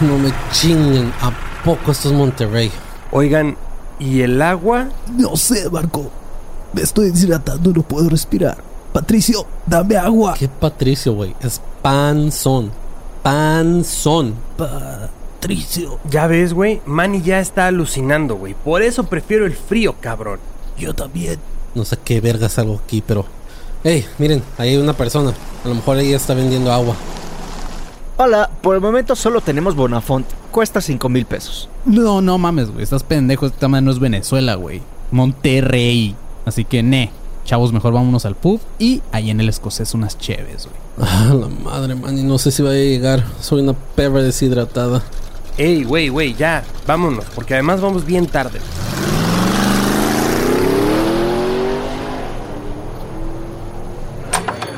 no me chinguen. ¿A poco esto es Monterrey? Oigan, ¿y el agua? No sé, Marco. Me estoy deshidratando y no puedo respirar. Patricio, dame agua. ¿Qué Patricio, güey? Es panzón. Panzón. Patricio. Ya ves, güey, Manny ya está alucinando, güey. Por eso prefiero el frío, cabrón. Yo también. No sé qué vergas algo aquí, pero... Hey, miren, ahí hay una persona. A lo mejor ella está vendiendo agua. Hola, por el momento solo tenemos Bonafont. Cuesta 5 mil pesos. No, no mames, güey. Estás pendejo. Esta madre no es Venezuela, güey. Monterrey. Así que, ne. Chavos, mejor vámonos al pub y ahí en el escocés unas cheves, güey. Ah, la madre, man. Y no sé si va a llegar. Soy una perra deshidratada. Ey, güey, güey, ya, vámonos, porque además vamos bien tarde.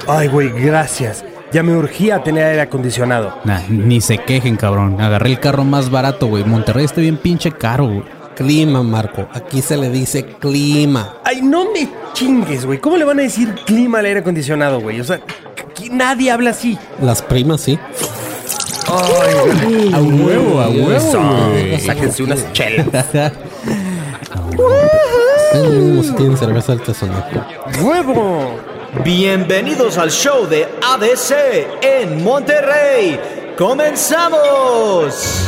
Ay, güey, gracias. Ya me urgía tener aire acondicionado. Nah, ni se quejen, cabrón. Agarré el carro más barato, güey. Monterrey está bien pinche caro, güey. Clima, Marco. Aquí se le dice clima. Ay, no me chingues, güey. ¿Cómo le van a decir clima al aire acondicionado, güey? O sea, aquí nadie habla así. Las primas, sí. Ay, A huevo, a huevo. Sáquense unas chelas. Tienen cerveza artesanal. ¡Huevo! Bienvenidos al show de ADC en Monterrey. ¡Comenzamos!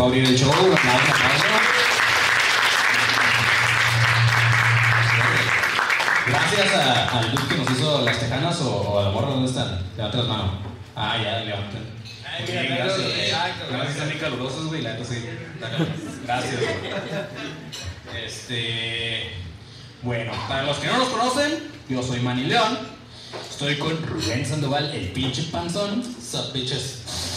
Rifó a abrir el show. Un aplauso. Gracias a, al Luis que nos hizo las tejanas o, o a la morra, ¿dónde están? Levanta las manos. Ah, ya, levanten. Gracias. güey. Gracias, están bien calurosos, güey. La neta sí. Gracias, güey. Este. Bueno, para los que no nos conocen, yo soy Manny León. Estoy con Rubén Sandoval, el pinche panzón. Sup, bitches.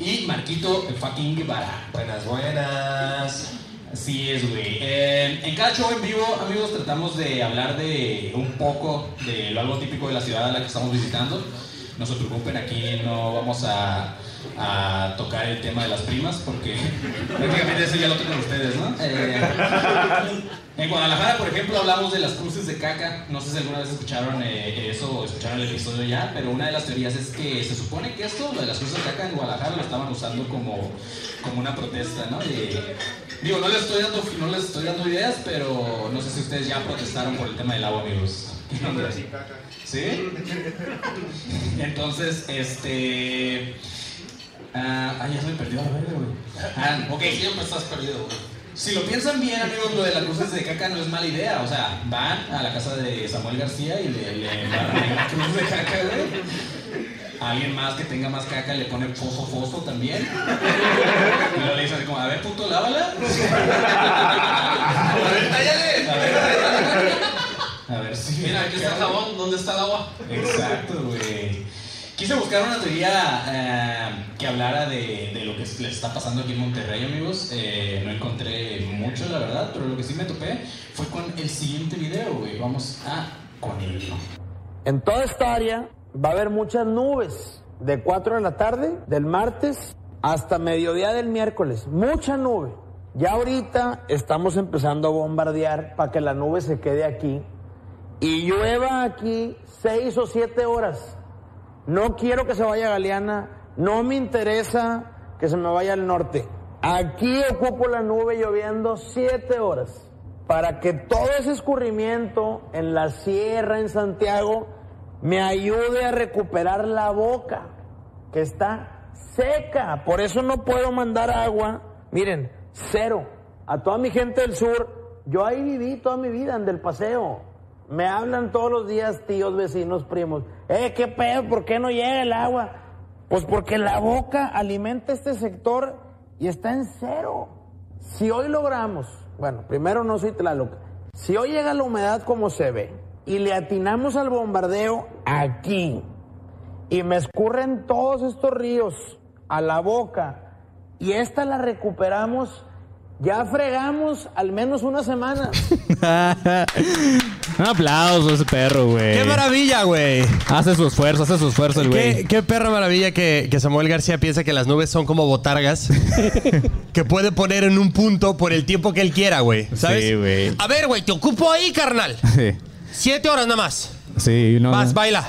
Y Marquito, fucking Guevara. Buenas, buenas. Así es, güey. Eh, en cada show en vivo, amigos, tratamos de hablar de un poco de lo algo típico de la ciudad a la que estamos visitando. No se preocupen, aquí no vamos a, a tocar el tema de las primas porque prácticamente eso ya lo tocan ustedes, ¿no? Eh, en Guadalajara, por ejemplo, hablamos de las cruces de caca. No sé si alguna vez escucharon eh, eso o escucharon el episodio ya, pero una de las teorías es que se supone que esto, lo de las cruces de caca en Guadalajara, lo estaban usando como, como una protesta, ¿no? Digo, no les, estoy dando, no les estoy dando ideas, pero no sé si ustedes ya protestaron por el tema del agua, amigos. ¿Sí? Entonces, este. Ah, ah, ya se me perdió la verga, güey. Ah, ok. Siempre estás perdido, güey. Si lo piensan bien, amigos, lo de las cruces de caca no es mala idea. O sea, van a la casa de Samuel García y le, le embarran una cruz de caca, güey. A alguien más que tenga más caca le pone fosfo fosfo también. Y luego le dicen así como, a ver, puto, lávala. A ver, tállale. A ver, a ver si. Mira, aquí está el jabón. ¿Dónde está el agua? Exacto, güey. Quise buscar una teoría eh, que hablara de, de lo que les está pasando aquí en Monterrey, amigos. Eh, no encontré mucho, la verdad, pero lo que sí me topé fue con el siguiente video, güey. Vamos a con él. En toda esta área va a haber muchas nubes. De 4 de la tarde, del martes, hasta mediodía del miércoles. Mucha nube. Ya ahorita estamos empezando a bombardear para que la nube se quede aquí. Y llueva aquí 6 o 7 horas. No quiero que se vaya Galeana. No me interesa que se me vaya al norte. Aquí ocupo la nube lloviendo siete horas para que todo ese escurrimiento en la sierra, en Santiago, me ayude a recuperar la boca, que está seca. Por eso no puedo mandar agua. Miren, cero. A toda mi gente del sur, yo ahí viví toda mi vida en Del Paseo. Me hablan todos los días tíos, vecinos, primos. Eh, ¿qué pedo? ¿Por qué no llega el agua? Pues porque la boca alimenta este sector y está en cero. Si hoy logramos, bueno, primero no soy Tlaloc, si hoy llega la humedad como se ve y le atinamos al bombardeo aquí y me escurren todos estos ríos a la boca y esta la recuperamos, ya fregamos al menos una semana. Un aplauso a ese perro, güey. ¡Qué maravilla, güey! Hace su esfuerzo, hace su esfuerzo el Qué, güey. qué perra maravilla que, que Samuel García piensa que las nubes son como botargas que puede poner en un punto por el tiempo que él quiera, güey. ¿Sabes? Sí, güey. A ver, güey, te ocupo ahí, carnal. Sí. Siete horas nada más. Sí, no. Vas, baila.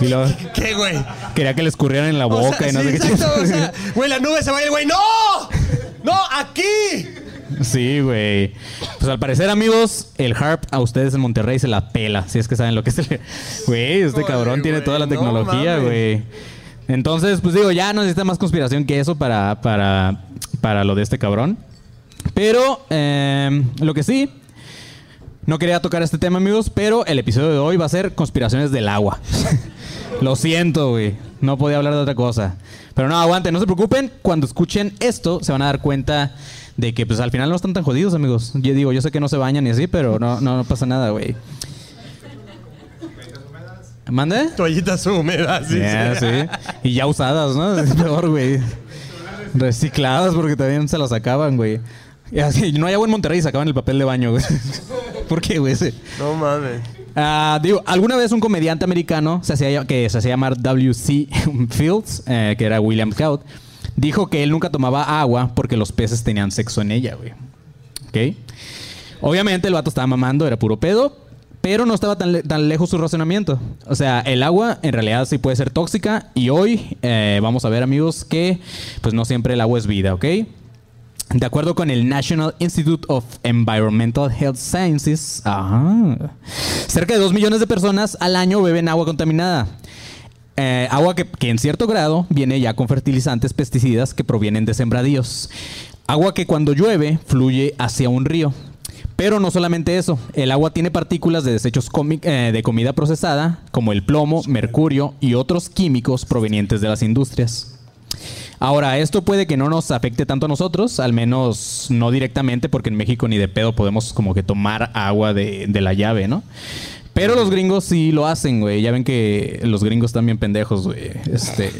y luego ¿Qué, güey? quería que le escurrieran en la O boca sea, y no sí, sé qué. exacto, o sea, güey, la nube se va a ir, güey. ¡No! ¡No! ¡Aquí! Sí, güey. Pues al parecer, amigos, el Harp a ustedes en Monterrey se la pela. Si es que saben lo que es el. Güey, este cabrón tiene toda la no tecnología, güey. Entonces, pues digo, ya no necesita más conspiración que eso para, para, para lo de este cabrón. Pero, eh, lo que sí. No quería tocar este tema, amigos, pero el episodio de hoy va a ser conspiraciones del agua. Lo siento, güey. No podía hablar de otra cosa. Pero no, aguanten, no se preocupen. Cuando escuchen esto, se van a dar cuenta de que, pues, al final no están tan jodidos, amigos. Yo digo, yo sé que no se bañan y así, pero no, no, no pasa nada, güey. ¿Mande? Toallitas húmedas, sí. Sí. Y ya usadas, ¿no? Es peor, güey. Recicladas porque también se las sacaban, güey. Y así, no hay agua en Monterrey y sacaban el papel de baño, güey. ¿Por qué, güey? No mames. Ah, digo, alguna vez un comediante americano se hacía, que se hacía llamar W.C. Fields, eh, que era William Scout, dijo que él nunca tomaba agua porque los peces tenían sexo en ella, güey. ¿Ok? Obviamente el vato estaba mamando, era puro pedo, pero no estaba tan, tan lejos su razonamiento. O sea, el agua en realidad sí puede ser tóxica y hoy eh, vamos a ver, amigos, que pues no siempre el agua es vida, ¿ok? De acuerdo con el National Institute of Environmental Health Sciences, cerca de 2 millones de personas al año beben agua contaminada. Eh, agua que, en cierto grado viene ya con fertilizantes pesticidas que provienen de sembradíos. Agua que cuando llueve fluye hacia un río. Pero no solamente eso, el agua tiene partículas de desechos eh, de comida procesada, como el plomo, mercurio y otros químicos provenientes de las industrias. Ahora, esto puede que no nos afecte tanto a nosotros, al menos no directamente, porque en México ni de pedo podemos como que tomar agua de la llave, ¿no? Pero los gringos sí lo hacen, güey. Ya ven que los gringos están bien pendejos, güey. Este.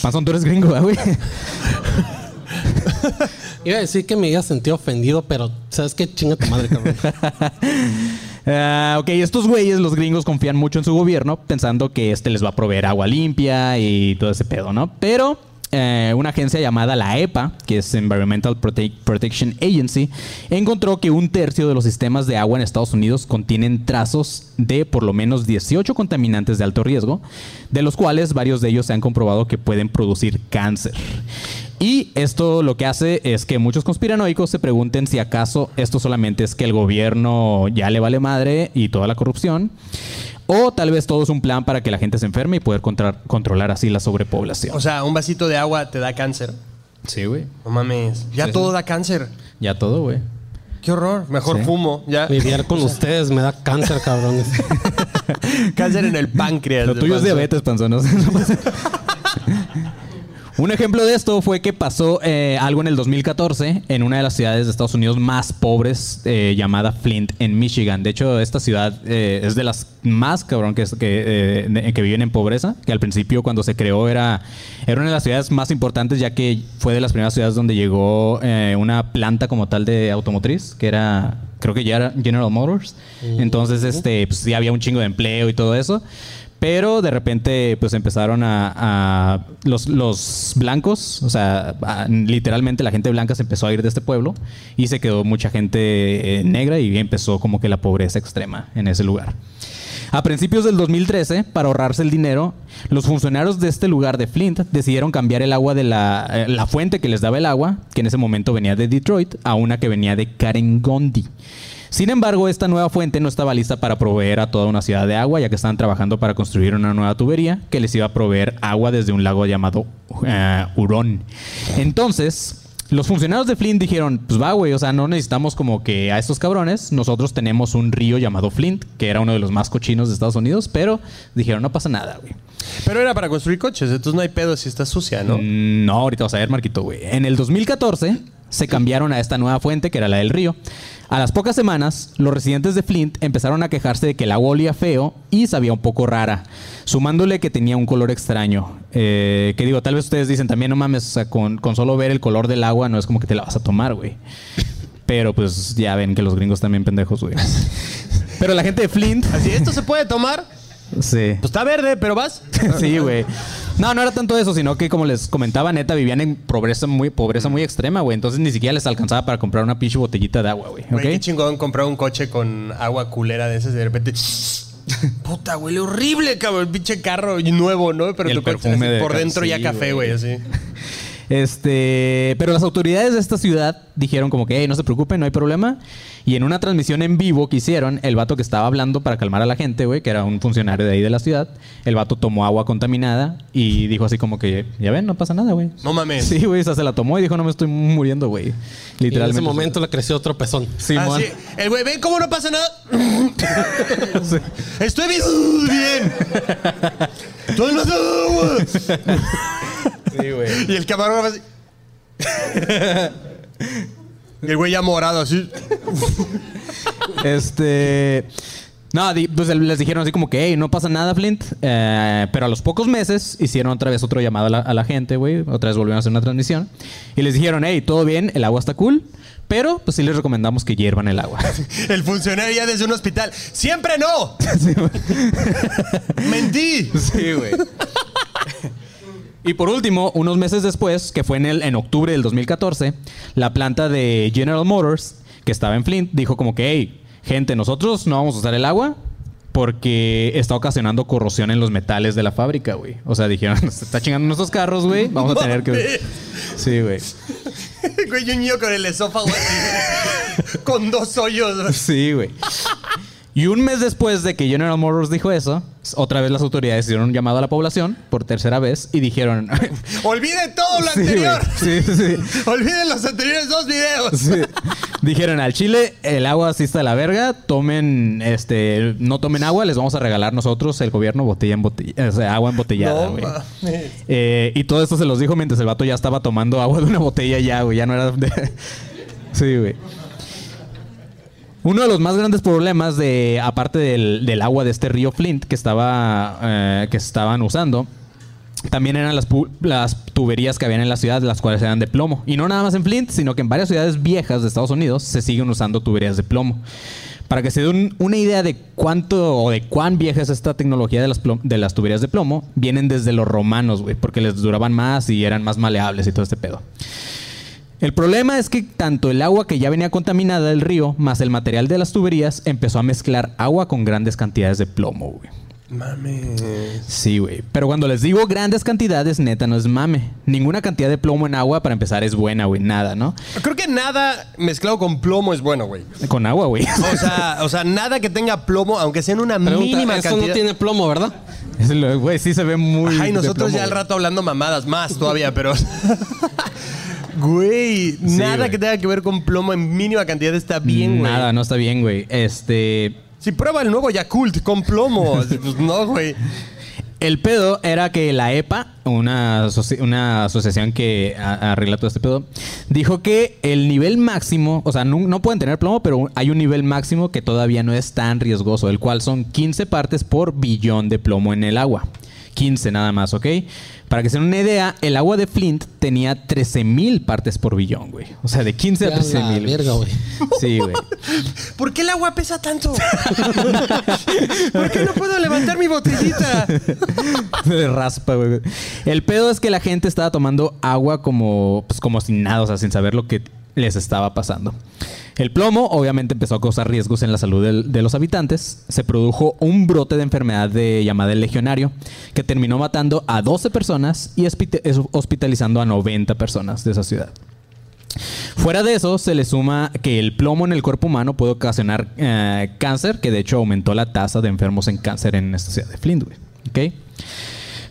Panzón, tú eres gringo, ¿verdad, güey. Iba a decir que me había sentido ofendido, pero ¿sabes qué? Chinga tu madre, cabrón. Ah, ok, estos güeyes, los gringos, confían mucho en su gobierno, pensando que este les va a proveer agua limpia y todo ese pedo, ¿no? Pero eh, una agencia llamada la EPA, que es Environmental Prote- Protection Agency, encontró que un tercio de los sistemas de agua en Estados Unidos contienen trazos de por lo menos 18 contaminantes de alto riesgo, de los cuales varios de ellos se han comprobado que pueden producir cáncer. Y esto lo que hace es que muchos conspiranoicos se pregunten si acaso esto solamente es que el gobierno ya le vale madre y toda la corrupción, o tal vez todo es un plan para que la gente se enferme y poder contra- controlar así la sobrepoblación. O sea, un vasito de agua te da cáncer. Sí, güey. No mames. Ya Sí, todo sí. da cáncer. Ya todo, güey. Qué horror. Mejor Sí. fumo. Ya. Vivir con ustedes me da cáncer, cabrones. cáncer en el páncreas. Lo de tuyo es diabetes, panzón. Un ejemplo de esto fue que pasó eh, algo en el 2014 en una de las ciudades de Estados Unidos más pobres eh, llamada Flint, en Michigan. De hecho, esta ciudad eh, es de las más cabrón que, es- que, eh, que viven en pobreza, que al principio cuando se creó era, era una de las ciudades más importantes ya que fue de las primeras ciudades donde llegó eh, una planta como tal de automotriz, que era creo que ya era General Motors. Entonces, este, pues sí había un chingo de empleo y todo eso. Pero de repente, pues empezaron a. los, blancos, o sea, literalmente la gente blanca se empezó a ir de este pueblo y se quedó mucha gente eh, negra y empezó como que la pobreza extrema en ese lugar. A principios del 2013, para ahorrarse el dinero, los funcionarios de este lugar de Flint decidieron cambiar el agua de la, eh, la fuente que les daba el agua, que en ese momento venía de Detroit, a una que venía de Karen Gondi. Sin embargo, esta nueva fuente no estaba lista para proveer a toda una ciudad de agua, ya que estaban trabajando para construir una nueva tubería que les iba a proveer agua desde un lago llamado eh, Hurón. Entonces, los funcionarios de Flint dijeron, pues va, güey, o sea, no necesitamos como que a estos cabrones, nosotros tenemos un río llamado Flint, que era uno de los más cochinos de Estados Unidos, pero dijeron, no pasa nada, güey. Pero era para construir coches, entonces no hay pedo si está sucia, ¿no? Mm, No, ahorita vas a ver, Marquito, güey. En el 2014 se cambiaron a esta nueva fuente, que era la del río. A las pocas semanas, los residentes de Flint empezaron a quejarse de que el agua olía feo y sabía un poco rara, sumándole que tenía un color extraño. Eh, que digo, tal vez ustedes dicen también, no mames, o sea, con, con solo ver el color del agua no es como que te la vas a tomar, güey. Pero pues ya ven que los gringos también pendejos, güey. Pero la gente de Flint... Así, ¿esto se puede tomar? Sí. Pues está verde, pero vas. Sí, güey. No, no era tanto eso, sino que como les comentaba, neta, vivían en pobreza muy, pobreza muy extrema, güey. Entonces ni siquiera les alcanzaba para comprar una pinche botellita de agua, güey. Güey, qué ¿Ok? chingón comprar un coche con agua culera de esas y de repente. Puta, huele horrible, cabrón. Pinche carro nuevo, ¿no? Pero El tu coche perfume así de por dentro ya café, güey. güey, así. Este, pero las autoridades de esta ciudad dijeron como que, hey, no se preocupen, no hay problema. Y en una transmisión en vivo que hicieron, el vato que estaba hablando para calmar a la gente, güey, que era un funcionario de ahí de la ciudad, el vato tomó agua contaminada y dijo así como que, ya ven, no pasa nada, güey. No mames. Sí, güey, o sea, se la tomó y dijo, no me estoy muriendo, güey. Y en Literalmente. ese momento le creció otro pezón. Simón. Así, el güey, ven cómo no pasa nada. Sí. Estoy bien. bien. Todo el agua. Sí, güey. Y el camarógrafo así. El güey ya morado así. Este. No, pues les dijeron así como que, hey, no pasa nada, Flint. Eh, pero a los pocos meses hicieron otra vez otro llamado a la, a la gente, güey. Otra vez volvieron a hacer una transmisión. Y les dijeron, hey, todo bien, el agua está cool. Pero, pues sí les recomendamos que hiervan el agua. El funcionario ya desde un hospital. ¡Siempre no! ¡Mentí! Sí, güey. Y por último, unos meses después, que fue en, el, en octubre del 2014, la planta de General Motors, que estaba en Flint, dijo como que, hey, gente, nosotros no vamos a usar el agua porque está ocasionando corrosión en los metales de la fábrica, güey. O sea, dijeron, se está chingando nuestros carros, güey. Vamos a tener que... Sí, güey. Güey, un niño con el esófago así. con dos hoyos. Sí, güey. Y un mes después de que General Motors dijo eso, otra vez las autoridades hicieron un llamado a la población por tercera vez y dijeron... Olviden todo lo Sí, anterior. Sí, sí. Olviden los anteriores dos videos. Sí. Dijeron al Chile, el agua sí está de la verga, tomen, este, no tomen agua, les vamos a regalar nosotros, el gobierno, botella en botella, o sea, agua embotellada, No güey. Eh, y todo esto se los dijo mientras el vato ya estaba tomando agua de una botella ya, güey, ya no era de... sí, güey. Uno de los más grandes problemas de, aparte del, del agua de este río Flint que estaba, eh, que estaban usando, también eran las, las tuberías que habían en la ciudad, las cuales eran de plomo. Y no nada más en Flint, sino que en varias ciudades viejas de Estados Unidos se siguen usando tuberías de plomo. Para que se den una idea de cuánto o de cuán vieja es esta tecnología de las, de las tuberías de plomo, vienen desde los romanos, güey, porque les duraban más y eran más maleables y todo este pedo. El problema es que tanto el agua que ya venía contaminada del río, más el material de las tuberías, empezó a mezclar agua con grandes cantidades de plomo, güey. Mames. Sí, güey. Pero cuando les digo grandes cantidades, neta, no es mame. Ninguna cantidad de plomo en agua, para empezar, es buena, güey. Nada, ¿no? Creo que nada mezclado con plomo es bueno, güey. Con agua, güey. O sea, o sea, nada que tenga plomo, aunque sea en una Pregunta, mínima eso cantidad. no tiene plomo, ¿verdad? Güey, sí se ve muy. Ay, de nosotros plomo, ya al rato hablando mamadas, más todavía, pero. Güey, nada güey. que tenga que ver con plomo en mínima cantidad está bien, güey. Nada, no está bien, güey. Este. Si prueba el nuevo Yakult con plomo. pues no, güey. El pedo era que la EPA, una, asoci- una asociación que arregla todo este pedo, dijo que el nivel máximo, o sea, no, no pueden tener plomo, pero hay un nivel máximo que todavía no es tan riesgoso, el cual son 15 partes por billón de plomo en el agua. 15 nada más, ¿ok? Para que se den una idea, el agua de Flint tenía 13.000 partes por billón, güey. O sea, de 15 a Ya la 13.000. verga, güey. Sí, güey. ¿Por qué el agua pesa tanto? ¿Por qué no puedo levantar mi botellita? De raspa, güey. El pedo es que la gente estaba tomando agua como, pues, como sin nada, o sea, sin saber lo que les estaba pasando. El plomo obviamente empezó a causar riesgos en la salud de los habitantes. Se produjo un brote de enfermedad de, llamada el legionario que terminó matando a 12 personas y hospitalizando a 90 personas de esa ciudad. Fuera de eso, se le suma que el plomo en el cuerpo humano puede ocasionar eh, cáncer, que de hecho aumentó la tasa de enfermos en cáncer en esta ciudad de Flint.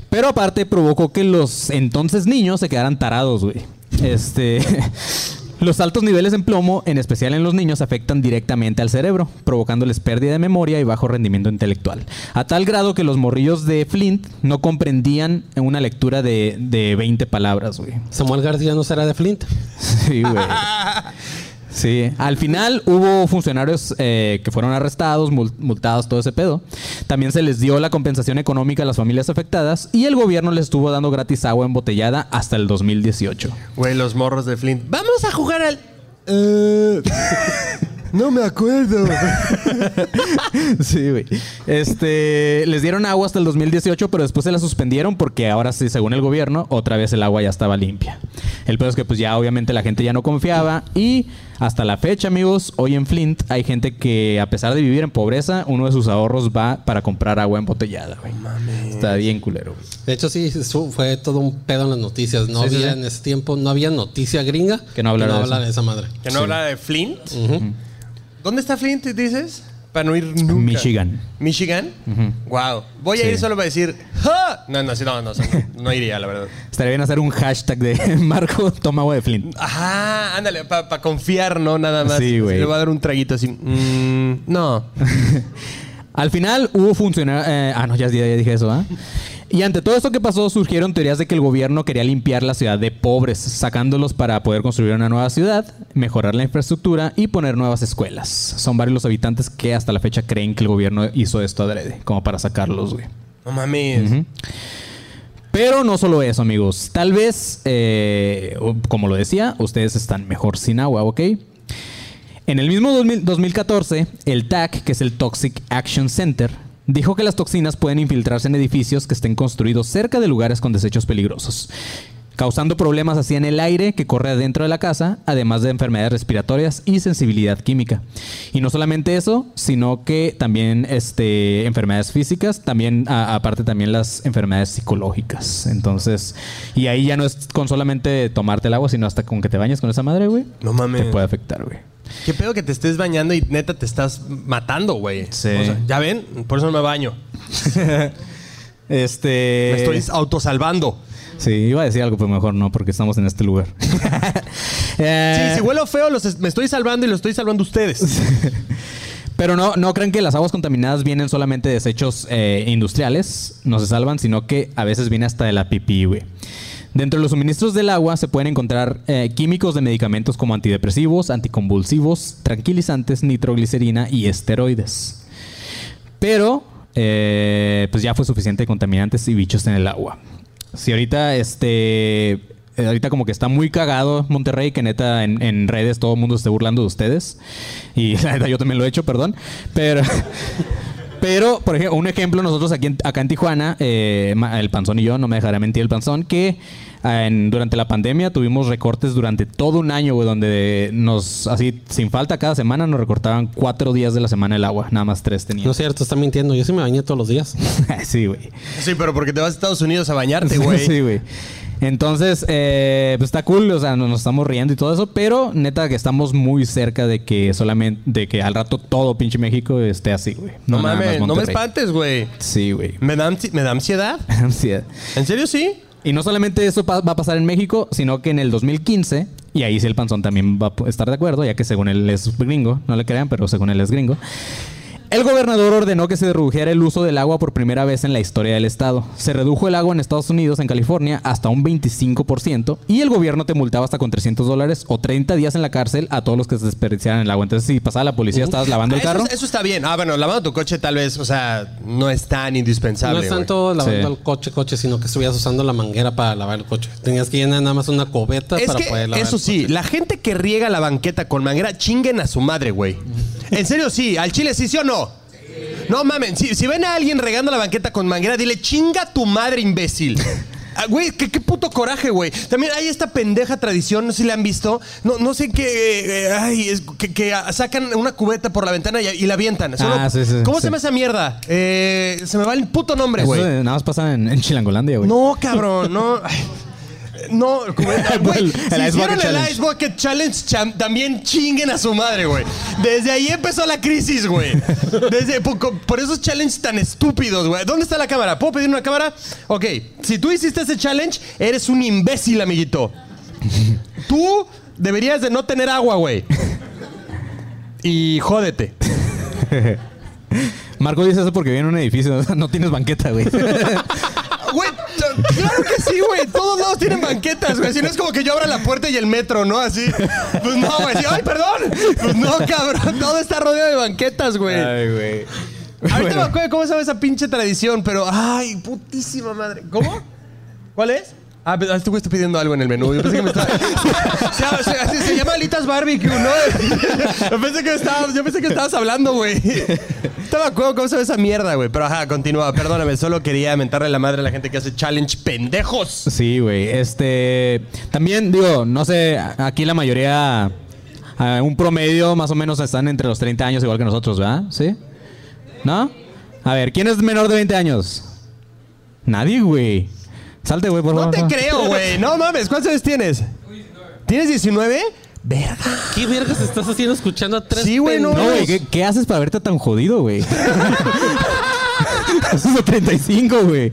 Pero aparte provocó que los entonces niños se quedaran tarados, güey. Este. Los altos niveles en plomo, en especial en los niños, afectan directamente al cerebro, provocándoles pérdida de memoria y bajo rendimiento intelectual. A tal grado que los morrillos de Flint no comprendían una lectura de, de 20 palabras, güey. Samuel García no será de Flint. Sí, güey. Sí, al final hubo funcionarios eh, que fueron arrestados, mul- multados, todo ese pedo. También se les dio la compensación económica a las familias afectadas y el gobierno les estuvo dando gratis agua embotellada hasta el 2018. Güey, los morros de Flint. Vamos a jugar al. Eh, no me acuerdo. Sí, güey. Este, les dieron agua hasta el 2018, pero después se la suspendieron porque ahora sí, según el gobierno, otra vez el agua ya estaba limpia. El peor es que pues ya obviamente la gente ya no confiaba y hasta la fecha, amigos, hoy en Flint hay gente que a pesar de vivir en pobreza, uno de sus ahorros va para comprar agua embotellada, güey. Está bien culero. güey. De hecho, sí, fue todo un pedo en las noticias. No Sí, había sí. en ese tiempo, no había noticia gringa Que no hablara de hablara de esa madre. Que no habla de Flint. ¿Dónde está Flint, dices? Para no ir nunca. Michigan. ¿Michigan? Wow. Voy a Sí. ir solo para decir. ¡Ja! No, no, sí, no, no, no, no iría, la verdad. Estaría bien hacer un hashtag de Marco toma agua de Flint. Ajá, ándale, para confiar, ¿no? Nada más. Sí, güey. Le voy a dar un traguito así. mm, no. Al final hubo funcionarios. ah, no, ya, ya dije eso, ¿ah? Y ante todo esto que pasó, surgieron teorías de que el gobierno quería limpiar la ciudad de pobres, sacándolos para poder construir una nueva ciudad, mejorar la infraestructura y poner nuevas escuelas. Son varios los habitantes que hasta la fecha creen que el gobierno hizo esto adrede, como para sacarlos, güey. No mames. Pero no solo eso, amigos. Tal vez, eh, como lo decía, ustedes están mejor sin agua, ¿ok? En el mismo 2000 2014, el TAC, que es el Toxic Action Center, dijo que las toxinas pueden infiltrarse en edificios que estén construidos cerca de lugares con desechos peligrosos, causando problemas así en el aire que corre adentro de la casa, además de enfermedades respiratorias y sensibilidad química. Y no solamente eso, sino que también este, enfermedades físicas, también a- aparte también las enfermedades psicológicas. Entonces, y ahí ya no es con solamente tomarte el agua, sino hasta con que te bañes con esa madre, güey. No mames. Te puede afectar, güey. Qué pedo que te estés bañando y neta te estás matando, güey. Sí. O sea, ya ven, por eso no me baño. Este. Me estoy autosalvando. Sí, iba a decir algo, pero mejor no, porque estamos en este lugar. Eh, Sí, si huelo feo, los es- me estoy salvando y lo estoy salvando ustedes. Pero no, no crean que las aguas contaminadas vienen solamente de desechos eh, industriales, no se salvan, sino que a veces viene hasta de la pipí, güey. Dentro de los suministros del agua se pueden encontrar eh, químicos de medicamentos como antidepresivos, anticonvulsivos, tranquilizantes, nitroglicerina y esteroides. Pero, eh, pues ya fue suficiente contaminantes y bichos en el agua. Si ahorita, este, eh, ahorita como que está muy cagado Monterrey, que neta en, en redes todo el mundo esté burlando de ustedes. Y la neta yo también lo he hecho, perdón. Pero, pero por ejemplo, un ejemplo, nosotros aquí en, acá en Tijuana, eh, ma- el panzón y yo, no me dejará mentir el panzón, que en- durante la pandemia tuvimos recortes durante todo un año, güey, donde nos, así, sin falta, cada semana nos recortaban cuatro días de la semana el agua, nada más tres No teníamos. es cierto, está mintiendo. Yo sí me bañé todos los días. sí, güey. Sí, pero porque te vas a Estados Unidos a bañarte, güey. Sí, güey. Entonces, eh, pues está cool, o sea, nos, nos estamos riendo y todo eso, pero neta que estamos muy cerca de que solamente, de que al rato todo pinche México esté así, güey. No, más mames, no me espantes, güey. Sí, güey. ¿Me da, ¿Me da ansiedad? Ansiedad. ¿En serio sí? Y no solamente eso va a pasar en México, sino que en el 2015, y ahí sí el panzón también va a estar de acuerdo, ya que según él es gringo, no le crean, pero según él es gringo. El gobernador ordenó que se redujera el uso del agua por primera vez en la historia del estado. Se redujo el agua en Estados Unidos, en California, hasta un 25% y el gobierno te multaba hasta con 300 dólares o 30 días en la cárcel a todos los que se desperdiciaran el agua. Entonces, si pasaba la policía, estabas lavando Ah, el carro. eso está bien. Ah, bueno, lavando tu coche tal vez, o sea, no es tan indispensable. no es tanto lavando Sí. el coche, coche, sino que estuvieras usando la manguera para lavar el coche. Tenías que llenar nada más una cubeta Es para que, poder lavar eso el sí, coche. la gente que riega la banqueta con manguera, chinguen a su madre, güey. En serio, sí. Al chile, sí, sí o no. No mamen, si, si ven a alguien regando la banqueta con manguera, dile chinga tu madre, imbécil. Ah, Güey, ¿qué, qué puto coraje, güey. También hay esta pendeja tradición, no sé si la han visto. No, no sé qué. eh, ay, es que, que sacan una cubeta por la ventana y, y la avientan. Ah, sí, sí, ¿Cómo se llama esa mierda? Eh, se me va el puto nombre, güey. nada más pasa en, en Chilangolandia, güey. No, cabrón, no. Ay, No, güey. El si Bucket hicieron el Challenge. Ice Bucket Challenge, cham- también chinguen a su madre, güey. Desde ahí empezó la crisis, güey. Desde, por, por esos challenges tan estúpidos, güey. ¿Dónde está la cámara? ¿Puedo pedir una cámara? Ok, si tú hiciste ese challenge, eres un imbécil, amiguito. Tú deberías de no tener agua, güey. Y jódete. Marco dice eso porque vive en un edificio. No tienes banqueta, güey. Claro que sí, güey. Todos lados tienen banquetas, güey. Si no es como que yo abra la puerta y el metro, ¿no? Así. Pues no, güey. Sí, Ay, perdón. Pues no, cabrón. Todo está rodeado de banquetas, güey. güey. Ahorita me acuerdo de cómo se llama esa pinche tradición, pero. Ay, putísima madre. ¿Cómo? ¿Cuál es? Ah, pero este güey está pidiendo algo en el menú. Yo pensé que me estaba. se, se- se- se llama alitas barbecue, ¿no? Yo pensé que estabas, yo pensé que estabas hablando, güey. Me acuerdo cómo se llama esa mierda, güey. Pero ajá, continúa. Perdóname, solo quería mentarle la madre a la gente que hace challenge pendejos. Sí, güey. Este. También, digo, no sé, aquí la mayoría. ah, un promedio más o menos están entre los 30 años, igual que nosotros, ¿verdad? ¿Sí? ¿No? A ver, ¿quién es menor de 20 años? Nadie, güey. Salte, güey, por No favor. te creo, güey. No mames, ¿cuántos años tienes? ¿Tienes 19? Verga. ¿Qué vergas estás haciendo escuchando a tres Sí, güey, no, No, güey, ¿qué, qué haces para verte tan jodido, güey? Eso es 35, güey.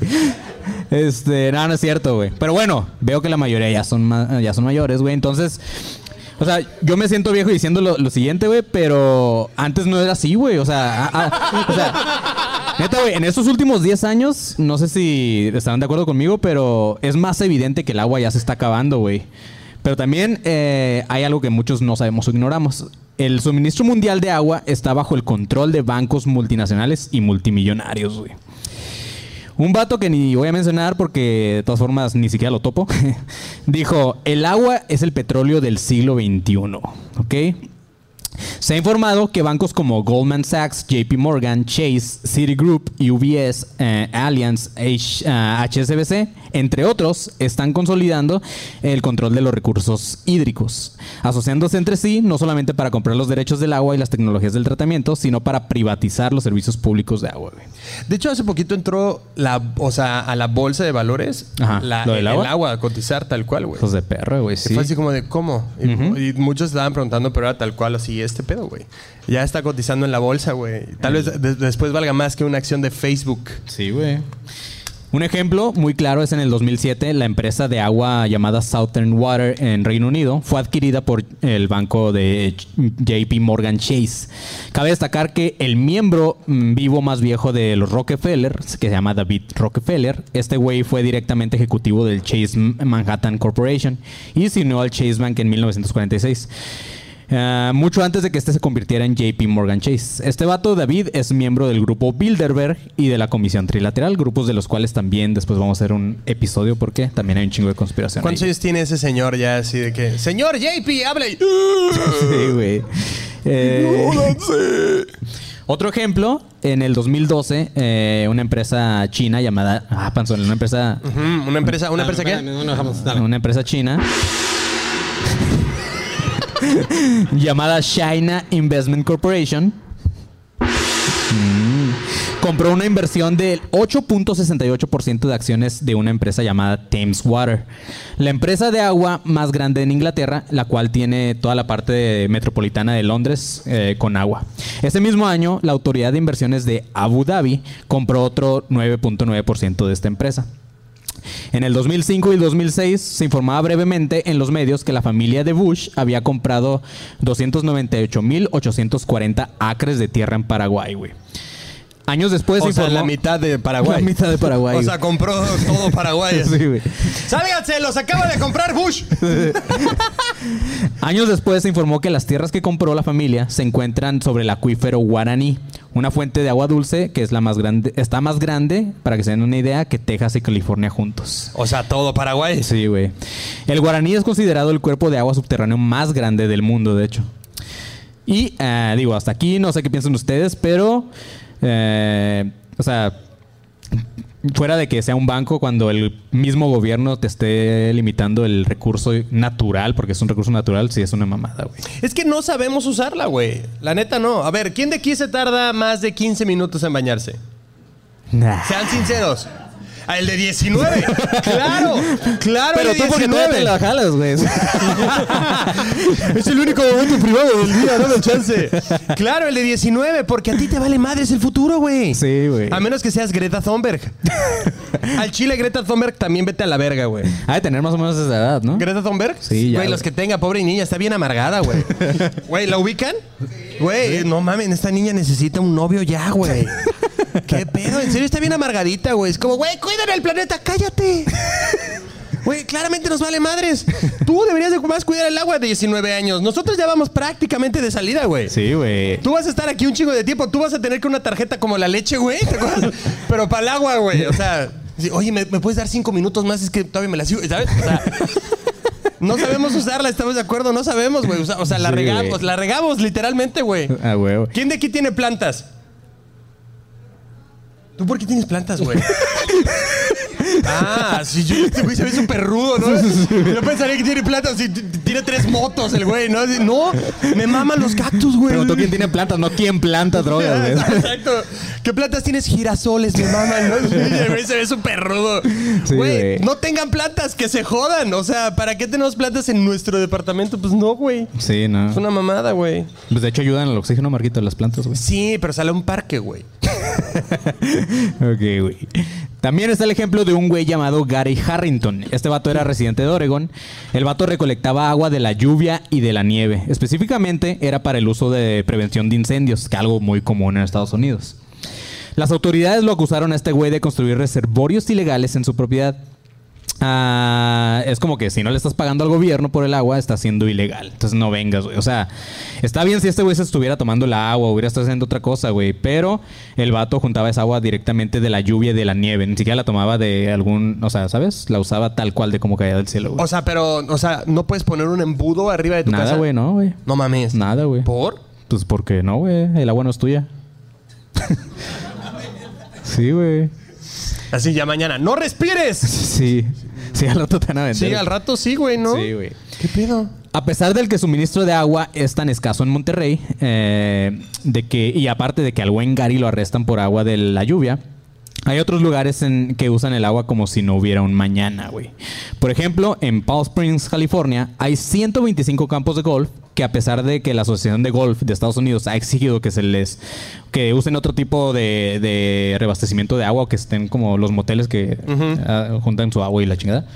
Este, no, no es cierto, güey. Pero bueno, veo que la mayoría ya son, ma- ya son mayores, güey. Entonces, o sea, yo me siento viejo diciendo lo, lo siguiente, güey, pero antes no era así, güey. O sea, a- a- o sea, neta, güey, en estos últimos 10 años, no sé si estarán de acuerdo conmigo, pero es más evidente que el agua ya se está acabando, güey. Pero también eh, hay algo que muchos no sabemos o ignoramos. El suministro mundial de agua está bajo el control de bancos multinacionales y multimillonarios, güey. Un vato que ni voy a mencionar porque de todas formas ni siquiera lo topo. dijo, el agua es el petróleo del siglo XXI. ¿Ok? Se ha informado que bancos como Goldman Sachs, JP Morgan, Chase, Citigroup, UBS, eh, Allianz, H- HSBC, entre otros, están consolidando el control de los recursos hídricos, asociándose entre sí no solamente para comprar los derechos del agua y las tecnologías del tratamiento, sino para privatizar los servicios públicos de agua. De hecho, hace poquito entró la, o sea, a la bolsa de valores Ajá, la- ¿lo del el, agua? el agua a cotizar tal cual, güey. De perro, güey, sí. Fue así como de, ¿cómo? Y, y muchos estaban preguntando, pero era tal cual así este pedo, güey. Ya está cotizando en la bolsa, güey. Tal vez de- después valga más que una acción de Facebook. Sí, güey. Un ejemplo muy claro es en el 2007, la empresa de agua llamada Southern Water en Reino Unido fue adquirida por el banco de JP Morgan Chase. Cabe destacar que el miembro mm, vivo más viejo de los Rockefeller, que se llama David Rockefeller, este güey fue directamente ejecutivo del Chase Manhattan Corporation y se unió al Chase Bank en 1946. Ah, mucho antes de que este se convirtiera en JP Morgan Chase. Este vato, David, es miembro del grupo Bilderberg y de la Comisión Trilateral, grupos de los cuales también después vamos a hacer un episodio porque también hay un chingo de conspiración. ¿Cuántos años tiene ese señor ya así de que, señor JP, habla y... Sí, güey. Eh, Otro ejemplo, en el 2012, eh, una empresa china llamada... Ah, panzón, una empresa... ¿Una empresa, una empresa qué? No, no, dejamos, dale. Una empresa china llamada China Investment Corporation mm, compró una inversión del 8.68% de acciones de una empresa llamada Thames Water, la empresa de agua más grande en Inglaterra, la cual tiene toda la parte metropolitana de Londres eh, con agua. Ese mismo año, la autoridad de inversiones de Abu Dhabi compró otro 9.9% de esta empresa. En el 2005 y el 2006 se informaba brevemente en los medios que la familia de Bush había comprado 298.840 acres de tierra en Paraguay. Años después O se sea, informó... la mitad de Paraguay. La mitad de Paraguay. O sea, compró todo Paraguay. Sí, güey. ¡Sálganse! ¡Los acaba de comprar Bush! Años después se informó que las tierras que compró la familia se encuentran sobre el acuífero Guaraní, una fuente de agua dulce que es la más grande, está más grande, para que se den una idea, que Texas y California juntos. O sea, todo Paraguay. Sí, güey. El Guaraní es considerado el cuerpo de agua subterráneo más grande del mundo, de hecho. Y eh, digo, hasta aquí no sé qué piensan ustedes, pero, eh, o sea, fuera de que sea un banco, cuando el mismo gobierno te esté limitando el recurso natural, porque es un recurso natural, sí es una mamada, güey. Es que no sabemos usarla, güey. La neta no. A ver, ¿quién de aquí se tarda más de 15 minutos en bañarse? Sean sinceros. Ah, el de 19. claro, claro. Pero el de tú porque todavía te la jalas, güey. Es el único momento privado del día, dame chance. Claro, el de 19, porque a ti te vale madres el futuro, güey. Sí, güey. A menos que seas Greta Thunberg. Al chile Greta Thunberg también vete a la verga, güey. Ha de tener más o menos esa edad, ¿no? ¿Greta Thunberg? Sí, ya, Güey, los que tenga, pobre niña, está bien amargada, güey. Güey, ¿la ubican? Güey, no mames, esta niña necesita un novio ya, güey. ¿Qué pedo? En serio, está bien amargadita, güey. Es como, güey, cuidan el planeta, cállate. Güey, claramente nos vale madres. Tú deberías de más cuidar el agua de 19 años. Nosotros ya vamos prácticamente de salida, güey. Sí, güey. Tú vas a estar aquí un chingo de tiempo. Tú vas a tener que una tarjeta como la leche, güey. ¿te acuerdas? Pero para el agua, güey. O sea, oye, ¿me, me puedes dar cinco minutos más? Es que todavía me la sigo, ¿sabes? O sea, no sabemos usarla, ¿estamos de acuerdo? No sabemos, güey. O sea, o sea, la Sí, regamos, la regamos literalmente, güey. Ah, güey. ¿Quién de aquí tiene plantas? ¿Tú por qué tienes plantas, güey? Ah, sí, yo, este güey se ve súper rudo, ¿no? Yo pensaría que tiene plantas y tiene tres motos el güey, ¿no? No, me maman los cactus, güey. Preguntó quién tiene plantas, no quién planta drogas, güey. Exacto. ¿Qué plantas tienes? Girasoles, me maman, ¿no? El güey se ve súper rudo. Sí, Güey, güey. no tengan plantas, que se jodan. O sea, ¿para qué tenemos plantas en nuestro departamento? Pues no, güey. Sí, no. Es una mamada, güey. Pues de hecho ayudan al oxígeno, Marquito, las plantas, güey. Sí, pero sale a un parque, güey. Ok, güey. También está el ejemplo de un güey llamado Gary Harrington. Este vato era residente de Oregon. El vato recolectaba agua de la lluvia y de la nieve. Específicamente era para el uso de prevención de incendios, que es algo muy común en Estados Unidos. Las autoridades lo acusaron a este güey de construir reservorios ilegales en su propiedad. Ah, es como que si no le estás pagando al gobierno por el agua, está siendo ilegal. Entonces no vengas, güey. O sea, está bien si este güey se estuviera tomando la agua o hubiera estado haciendo otra cosa, güey. Pero el vato juntaba esa agua directamente de la lluvia y de la nieve. Ni siquiera la tomaba de algún. O sea, ¿sabes? La usaba tal cual de como caía del cielo, güey. O sea, pero, o sea, no puedes poner un embudo arriba de tu casa. Nada, güey, no, güey. No mames. Nada, güey. ¿Por? Pues porque no, güey. El agua no es tuya. sí, güey. Así ya mañana. ¡No respires! Sí. Sí, al rato te van a vender. Sí, al rato sí, güey, ¿no? Sí, güey. ¿Qué pedo? A pesar del que suministro de agua es tan escaso en Monterrey, eh, de que, y aparte de que al buen Gary lo arrestan por agua de la lluvia, hay otros lugares en que usan el agua como si no hubiera un mañana, güey. Por ejemplo, en Palm Springs, California, hay 125 campos de golf que a pesar de que la Asociación de Golf de Estados Unidos ha exigido que se les que usen otro tipo de, de reabastecimiento de agua o que estén como los moteles que ah, juntan su agua y la chingada.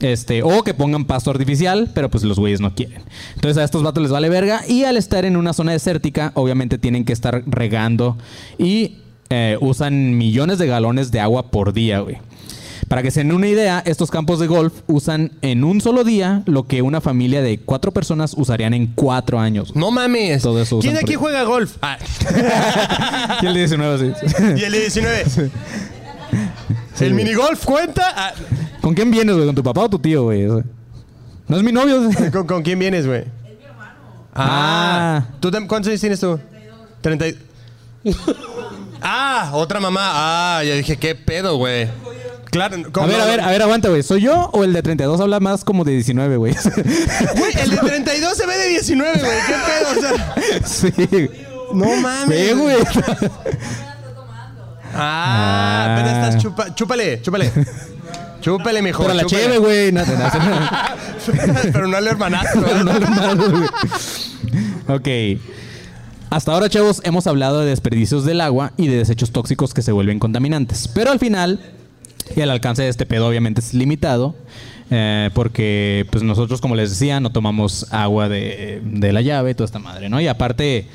Este, o que pongan pasto artificial, pero pues los güeyes no quieren. Entonces a estos vatos les vale verga. Y al estar en una zona desértica, obviamente tienen que estar regando. Y eh, usan millones de galones de agua por día, güey. Para que se den una idea, estos campos de golf usan en un solo día lo que una familia de cuatro personas usarían en cuatro años. No mames. Todo eso ¿Quién de aquí por- juega golf? Ah. Y el de 19 sí. y el de 19. ¿El minigolf cuenta? Ah, ¿Con quién vienes, güey? ¿Con tu papá o tu tío, güey? No es mi novio. ¿con, con quién vienes, güey? Ah. Ah. ¿Tú ¿Cuántos años tienes tú? 30. y- ah, otra mamá. Ah, ya dije, ¿qué pedo, güey? Claro. A ¿cómo ver, a ver, a ver, aguanta, güey. ¿Soy yo o el de 32 habla más como de 19, güey? Güey, el de 32 se ve de 19, güey. ¿Qué pedo? O sea, sí. no mames. Ve, güey. Ah, Ah. apenas estás chupa, chúpale, chúpale. Chúpale, mijo. Pero la cheve, güey. No. Pero no al hermanastro. Pero no lo malo, güey. Ok. Hasta ahora, chavos, hemos hablado de desperdicios del agua y de desechos tóxicos que se vuelven contaminantes. Pero al final, y el alcance de este pedo obviamente es limitado. eh, porque pues nosotros, como les decía, no tomamos agua de, de la llave y toda esta madre, ¿no? Y aparte,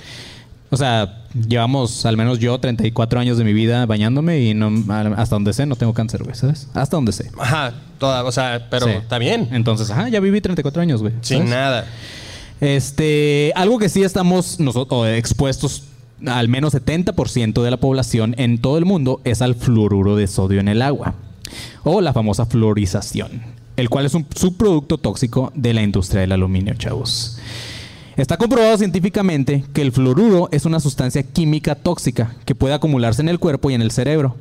o sea, llevamos al menos yo 34 años de mi vida bañándome y no, hasta donde sé no tengo cáncer, güey, ¿sabes? Hasta donde sé. Ajá, toda, o sea, pero Sí. está bien. Entonces, ajá, ya viví 34 años, güey. Sin ¿sabes? nada. Este, algo que sí estamos nosotros expuestos al menos 70% de la población en todo el mundo es al fluoruro de sodio en el agua o la famosa fluorización, el cual es un subproducto tóxico de la industria del aluminio, chavos. Está comprobado científicamente que el fluoruro es una sustancia química tóxica que puede acumularse en el cuerpo y en el cerebro.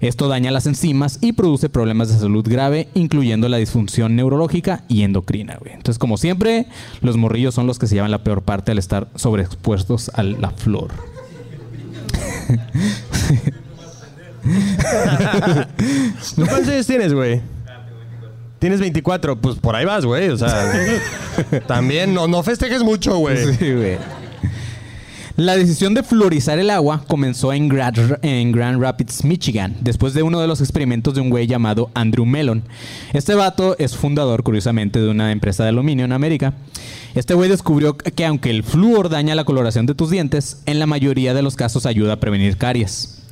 Esto daña las enzimas y produce problemas de salud grave, incluyendo la disfunción neurológica y endocrina, güey. Entonces, como siempre, los morrillos son los que se llevan la peor parte al estar sobreexpuestos a la flor. ¿Tú cuántos años tienes, güey? Tienes 24, pues por ahí vas, güey. O sea, también no, no festejes mucho, güey. Sí, güey. La decisión de fluorizar el agua comenzó en Grand, en Grand Rapids, Michigan, después de uno de los experimentos de un güey llamado Andrew Mellon. Este vato es fundador, curiosamente, de una empresa de aluminio en América. Este güey descubrió que aunque el flúor daña la coloración de tus dientes, en la mayoría de los casos ayuda a prevenir caries.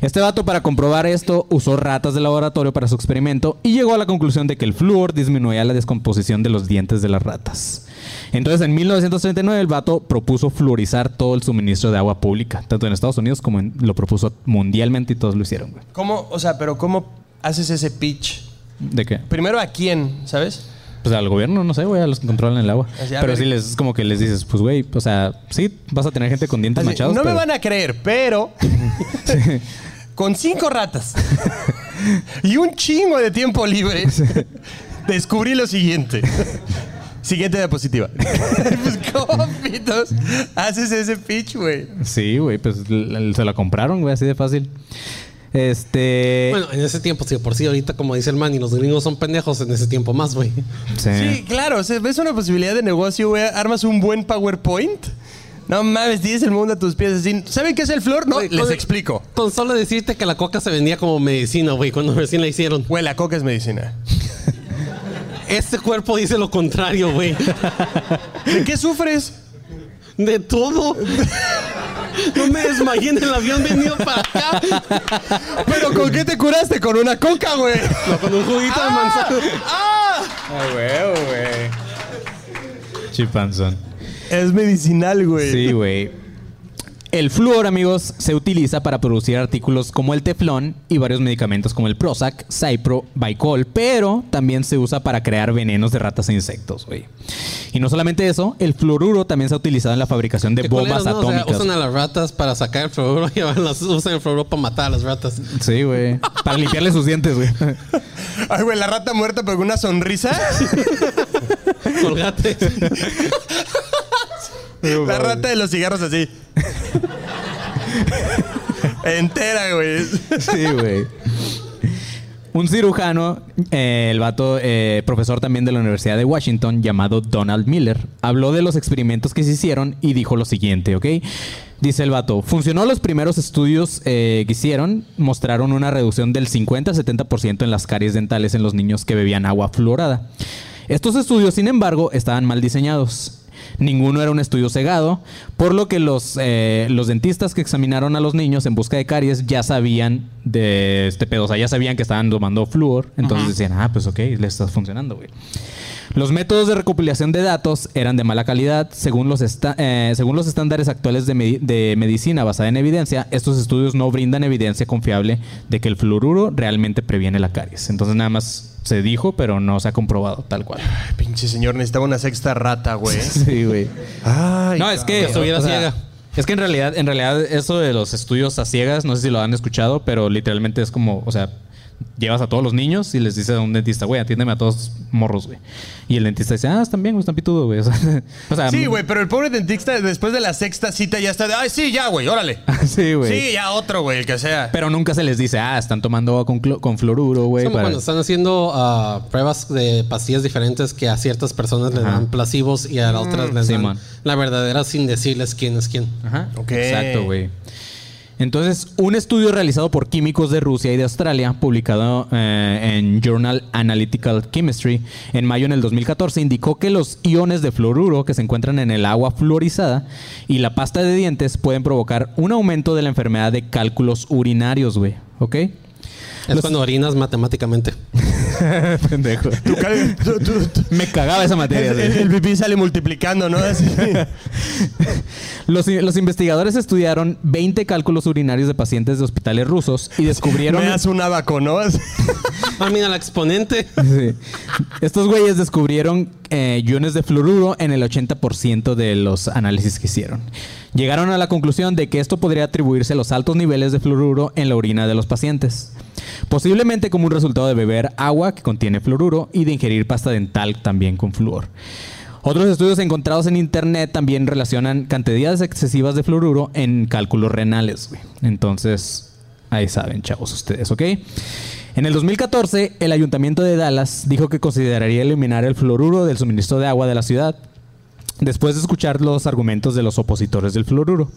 Este vato para comprobar esto usó ratas de laboratorio para su experimento y llegó a la conclusión de que el flúor disminuía la descomposición de los dientes de las ratas. Entonces en 1939 el vato propuso fluorizar todo el suministro de agua pública, tanto en Estados Unidos como en- lo propuso mundialmente y todos lo hicieron, güey. ¿Cómo, o sea, pero cómo haces ese pitch? ¿De qué? Primero a quién, ¿sabes? Pues al gobierno, no sé, güey, a los que controlan el agua. Así, a Pero ver. sí les es como que les dices, pues güey, o sea, sí, vas a tener gente con dientes Así, manchados. no me van a creer, pero con cinco ratas y un chingo de tiempo libre, descubrí lo siguiente. Siguiente diapositiva. pues, ¿cómo pitos haces ese pitch, güey? Sí, güey, pues se la compraron, güey, así de fácil. Este. Bueno, en ese tiempo, sí, por sí, ahorita, como dice el man, y los gringos son pendejos, en ese tiempo más, güey. sí. Sí, claro. O sea, ves una posibilidad de negocio, güey. Armas un buen PowerPoint. No mames, tienes el mundo a tus pies así. ¿Saben qué es el flor? No, Güey, les con- explico. Con solo decirte que la coca se vendía como medicina, güey, cuando recién la hicieron. Güey, la coca es medicina. Este cuerpo dice lo contrario, güey. ¿De qué sufres? De todo. No me desmayé en el avión venido para acá. ¿Pero con qué te curaste? Con una coca, güey. No, con un juguito de manzana. ¡Ah! Ay, güey, güey. Chipanzón. Es medicinal, güey. Sí, güey. El flúor, amigos, se utiliza para producir artículos como el teflón y varios medicamentos como el Prozac, Cypro, Vicol, pero también se usa para crear venenos de ratas e insectos, güey. Y no solamente eso, el fluoruro también se ha utilizado en la fabricación de bombas atómicas. usan a las ratas para sacar el fluoruro y las usan el fluoruro para matar a las ratas. Sí, güey. Para limpiarle sus dientes, güey. Ay, güey, la rata muerta pero con una sonrisa. Colgate. la rata de los cigarros así. Entera, güey. Sí, güey. Un cirujano, eh, el vato, eh, profesor también de la Universidad de Washington, llamado Donald Miller, habló de los experimentos que se hicieron y dijo lo siguiente, ¿ok? Dice el vato, funcionó los primeros estudios eh, que hicieron, mostraron una reducción del 50 al 70% en las caries dentales en los niños que bebían agua fluorada. Estos estudios, sin embargo, estaban mal diseñados. Ninguno era un estudio cegado, por lo que los, eh, los dentistas que examinaron a los niños en busca de caries ya sabían de este pedo, o sea, ya sabían que estaban tomando flúor, entonces decían, ah, pues ok, le está funcionando, güey. Los métodos de recopilación de datos eran de mala calidad. Según los, esta- eh, según los estándares actuales de, medi- de medicina basada en evidencia, estos estudios no brindan evidencia confiable de que el fluoruro realmente previene la caries. Entonces nada más se dijo, pero no se ha comprobado tal cual. Pinche señor, necesitaba una sexta rata, güey. Sí, güey. Ay, No, es que. Que estuviera o sea, ciega. Es que en realidad, en realidad, eso de los estudios a ciegas, no sé si lo han escuchado, pero literalmente es como, o sea, llevas a todos los niños y les dices a un dentista, güey, atiéndeme a todos morros, güey. Y el dentista dice, ah, están bien, güey, están pitudos, güey. O sea, Sí, güey, pero el pobre dentista después de la sexta cita ya está de, ay, sí, ya, güey, órale. sí, güey. Sí, ya otro, güey, el que sea. Pero nunca se les dice, ah, están tomando agua con, con fluoruro, güey. Es como para- cuando están haciendo ah, pruebas de pastillas diferentes que a ciertas personas les Ajá. dan placebos y a las otras les dan la verdadera sin decirles quién es quién. Ajá. Ok. Exacto, güey. Entonces, un estudio realizado por químicos de Rusia y de Australia, publicado eh, en Journal Analytical Chemistry en mayo en el 2014, indicó que los iones de fluoruro que se encuentran en el agua fluorizada y la pasta de dientes pueden provocar un aumento de la enfermedad de cálculos urinarios, güey. ¿Ok? Es Los- cuando orinas matemáticamente. Pendejo. Me cagaba esa materia. el, el pipí sale multiplicando, ¿no? Así. Los, los investigadores estudiaron 20 cálculos urinarios de pacientes de hospitales rusos y descubrieron... Me das un abaco, ¿no? Ah, mira, la exponente. Sí. Estos güeyes descubrieron eh, iones de fluoruro en el 80% de los análisis que hicieron. Llegaron a la conclusión de que esto podría atribuirse a los altos niveles de fluoruro en la orina de los pacientes. Posiblemente como un resultado de beber agua que contiene fluoruro y de ingerir pasta dental también con flúor. Otros estudios encontrados en internet también relacionan cantidades excesivas de fluoruro en cálculos renales. Entonces, ahí saben, chavos, ustedes, ¿ok? En el 2014, el ayuntamiento de Dallas dijo que consideraría eliminar el fluoruro del suministro de agua de la ciudad después de escuchar los argumentos de los opositores del fluoruro.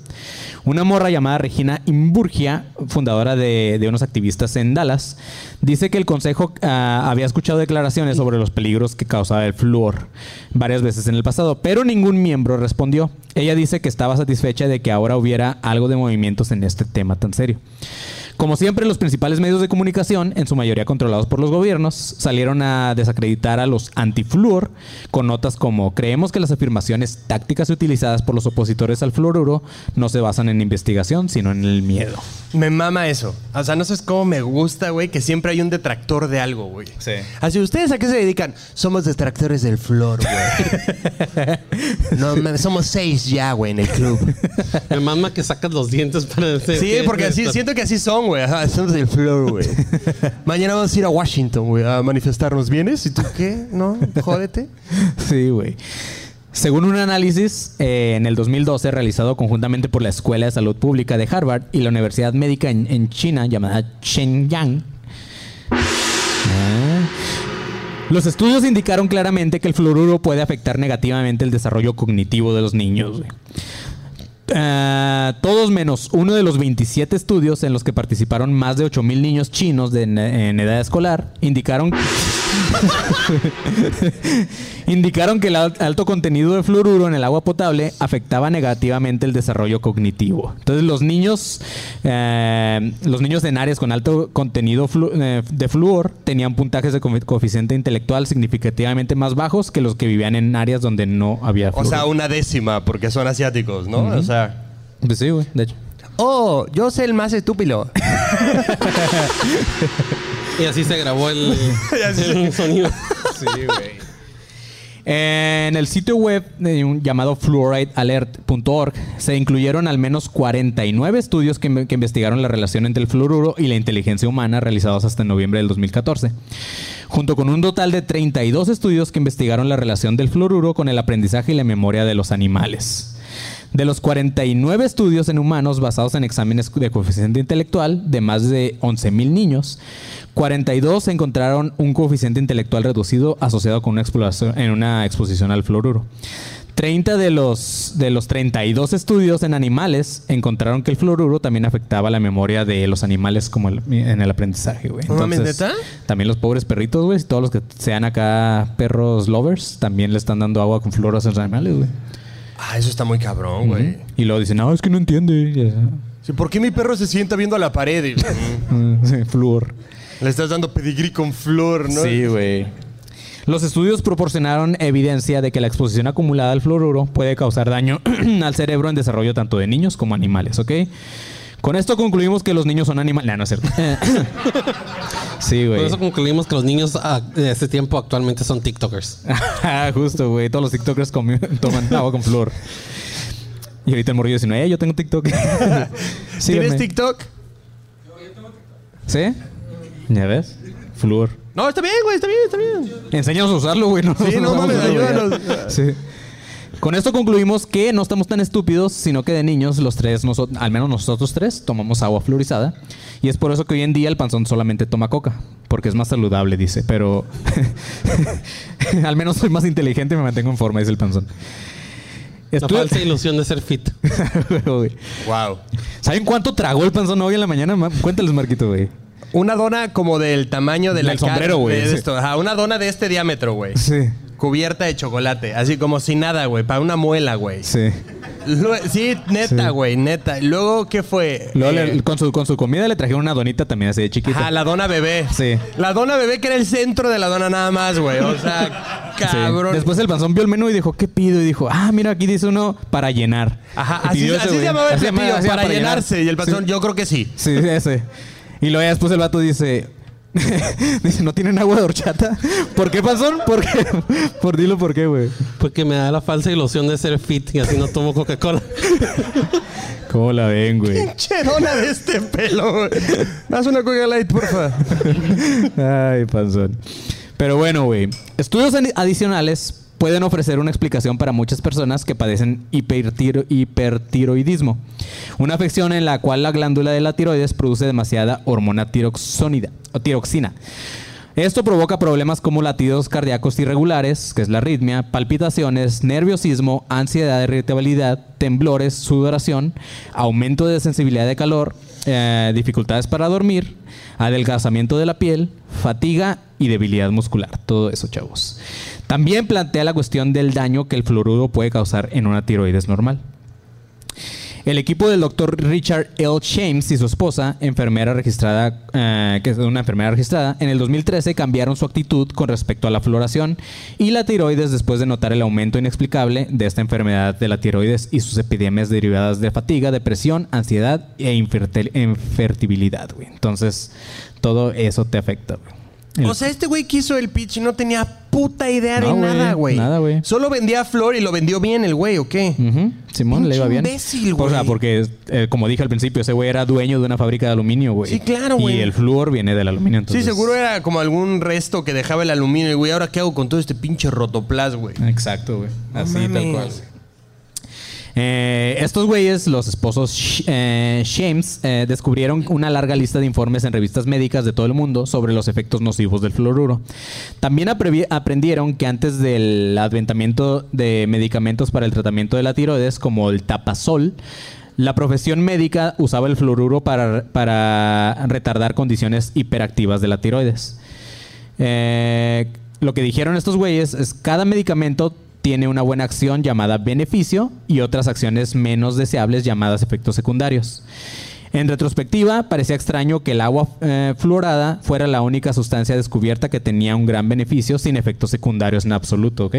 Una morra llamada Regina Imburgia, fundadora de, unos activistas en Dallas, dice que el consejo ah, había escuchado declaraciones sobre los peligros que causaba el flúor varias veces en el pasado, pero ningún miembro respondió. Ella dice que estaba satisfecha de que ahora hubiera algo de movimientos en este tema tan serio. Como siempre, los principales medios de comunicación, en su mayoría controlados por los gobiernos, salieron a desacreditar a los antifluor con notas como creemos que las afirmaciones tácticas utilizadas por los opositores al fluoruro no se basan en investigación, sino en el miedo. Me mama eso. O sea, no sabes cómo me gusta, güey, que siempre hay un detractor de algo, güey. Sí. Así, ¿ustedes a qué se dedican? Somos detractores del flor, güey. no, somos seis ya, güey, en el club. El mamá que sacas los dientes para decir. Sí, que- porque así, siento que así son, güey. Ajá, somos del flor, güey. Mañana vamos a ir a Washington, güey, a manifestarnos. ¿Vienes? ¿Y tú qué? ¿No? Jódete. Sí, güey. Según un análisis eh, en el 2012 realizado conjuntamente por la Escuela de Salud Pública de Harvard y la Universidad Médica en, en China llamada Shenyang, ah, los estudios indicaron claramente que el fluoruro puede afectar negativamente el desarrollo cognitivo de los niños. güey. Ah, todos menos uno de los 27 estudios en los que participaron más de 8.000 niños chinos de en, en edad escolar indicaron indicaron que el al- alto contenido de fluoruro en el agua potable afectaba negativamente el desarrollo cognitivo. Entonces los niños, eh, los niños en áreas con alto contenido flu- eh, de flúor tenían puntajes de co- coeficiente intelectual significativamente más bajos que los que vivían en áreas donde no había O flúor. sea, una décima, porque son asiáticos, ¿no? O sea... Pues sí, güey, de hecho. Oh, yo sé el más estúpido. Y así se grabó el, el sonido. En el sitio web de un llamado fluoridealert.org se incluyeron al menos 49 estudios que, que investigaron la relación entre el fluoruro y la inteligencia humana realizados hasta noviembre del 2014, junto con un total de 32 estudios que investigaron la relación del fluoruro con el aprendizaje y la memoria de los animales. De los 49 estudios en humanos basados en exámenes de coeficiente intelectual de más de 11.000 niños, 42 encontraron un coeficiente intelectual reducido asociado con una exploración, en una exposición al fluoruro. 30 de los, de los 32 estudios en animales encontraron que el fluoruro también afectaba la memoria de los animales como el- en el aprendizaje, güey. También los pobres perritos, güey, todos los que sean acá perros lovers, también le están dando agua con fluoruro a esos animales, güey. Ah, eso está muy cabrón, güey. Y luego dicen, no, es que no entiende. Ya. Sí, ¿Por qué mi perro se sienta viendo a la pared? Y- Mm, sí, flúor. Le estás dando pedigrí con flor, ¿no? Sí, güey. Los estudios proporcionaron evidencia de que la exposición acumulada al fluoruro puede causar daño al cerebro en desarrollo tanto de niños como animales, ¿ok? Con esto concluimos que los niños son animales. No, no es cierto. sí, güey. eso concluimos que los niños ah, de este tiempo actualmente son TikTokers. Justo, güey. Todos los TikTokers toman agua con flúor. Y ahorita el morrillo dice, no, eh, yo tengo TikTok. ¿Tienes. TikTok? ¿Sí? ¿Ya ves? Flúor. No, está bien, güey, está bien, está bien. Enséñanos a usarlo, güey. No, Sí, no mames, ayúdanos. Sí. Con esto concluimos que no estamos tan estúpidos, sino que de niños los tres, al menos nosotros tres, tomamos agua fluorizada. Y es por eso que hoy en día el panzón solamente toma coca, porque es más saludable, dice. Pero al menos soy más inteligente y me mantengo en forma, dice el panzón. La Estuve- falsa ilusión de ser fit. Wow. ¿Saben cuánto tragó el panzón hoy en la mañana? Ma- Cuéntales, Marquito, güey. Una dona como del tamaño de Del sombrero, güey, sí. una dona de este diámetro, güey. Sí. Cubierta de chocolate. Así como sin nada, güey. Para una muela, güey. Sí. Lue- Sí, neta, güey, neta. Luego, ¿qué fue? Luego Eh, con, su, con su comida le trajeron una donita también así de chiquita. Ajá, la dona bebé. Sí. La dona bebé que era el centro de la dona nada más, güey. O sea, Sí. cabrón. Después el panzón vio el menú y dijo, ¿qué pido? Y dijo, ah, mira, aquí dice uno para llenar. Ajá, Y así, pidió así ese, se güey. llamaba el Así se platillo, así para, llenar. llenarse. Y el patrón, Sí. yo creo que sí. Sí, ese. Y luego ya después el vato dice, Dice, ¿no tienen agua de horchata? ¿Por qué, Panzón? ¿Por qué? Por dilo por qué, güey. Porque me da la falsa ilusión de ser fit y así no tomo Coca-Cola. ¿Cómo la ven, güey? Cherona de este pelo. güey. Haz una Coca Light, porfa. Ay, panzón. Pero bueno, güey. Estudios adicionales pueden ofrecer una explicación para muchas personas que padecen hipertiro- hipertiroidismo. Una afección en la cual la glándula de la tiroides produce demasiada hormona tiroxina. Esto provoca problemas como latidos cardíacos irregulares, que es la arritmia, palpitaciones, nerviosismo, ansiedad, irritabilidad, temblores, sudoración, aumento de sensibilidad de calor, eh, dificultades para dormir, adelgazamiento de la piel, fatiga y debilidad muscular. Todo eso, chavos. También plantea la cuestión del daño que el fluoruro puede causar en una tiroides normal. El equipo del doctor Richard L. James y su esposa, enfermera registrada, eh, que es una enfermera registrada, en el 2013 cambiaron su actitud con respecto a la floración y la tiroides después de notar el aumento inexplicable de esta enfermedad de la tiroides y sus epidemias derivadas de fatiga, depresión, ansiedad e infertil- infertilidad. Entonces, todo eso te afecta. O sea, este güey que hizo el pitch no tenía puta idea de No, güey, nada, güey. nada, güey. Solo vendía flor y lo vendió bien el güey, ¿o qué? Simón, le iba bien. imbécil, O sea, güey. porque, eh, como dije al principio, ese güey era dueño de una fábrica de aluminio, güey. Sí, claro, güey. Y el flúor viene del aluminio, entonces... Sí, seguro era como algún resto que dejaba el aluminio. Y, güey, ¿ahora qué hago con todo este pinche rotoplas, güey? Exacto, güey. Así, tal cual. Eh, estos güeyes, los esposos Sh- eh, Shames, eh, descubrieron una larga lista de informes en revistas médicas de todo el mundo sobre los efectos nocivos del fluoruro. También aprendieron que antes del adventamiento de medicamentos para el tratamiento de la tiroides, como el tapasol, la profesión médica usaba el fluoruro para, retardar condiciones hiperactivas de la tiroides. Lo que dijeron estos güeyes es cada medicamento tiene una buena acción llamada beneficio y otras acciones menos deseables llamadas efectos secundarios. En retrospectiva, parecía extraño que el agua eh, fluorada fuera la única sustancia descubierta que tenía un gran beneficio sin efectos secundarios en absoluto, ¿ok?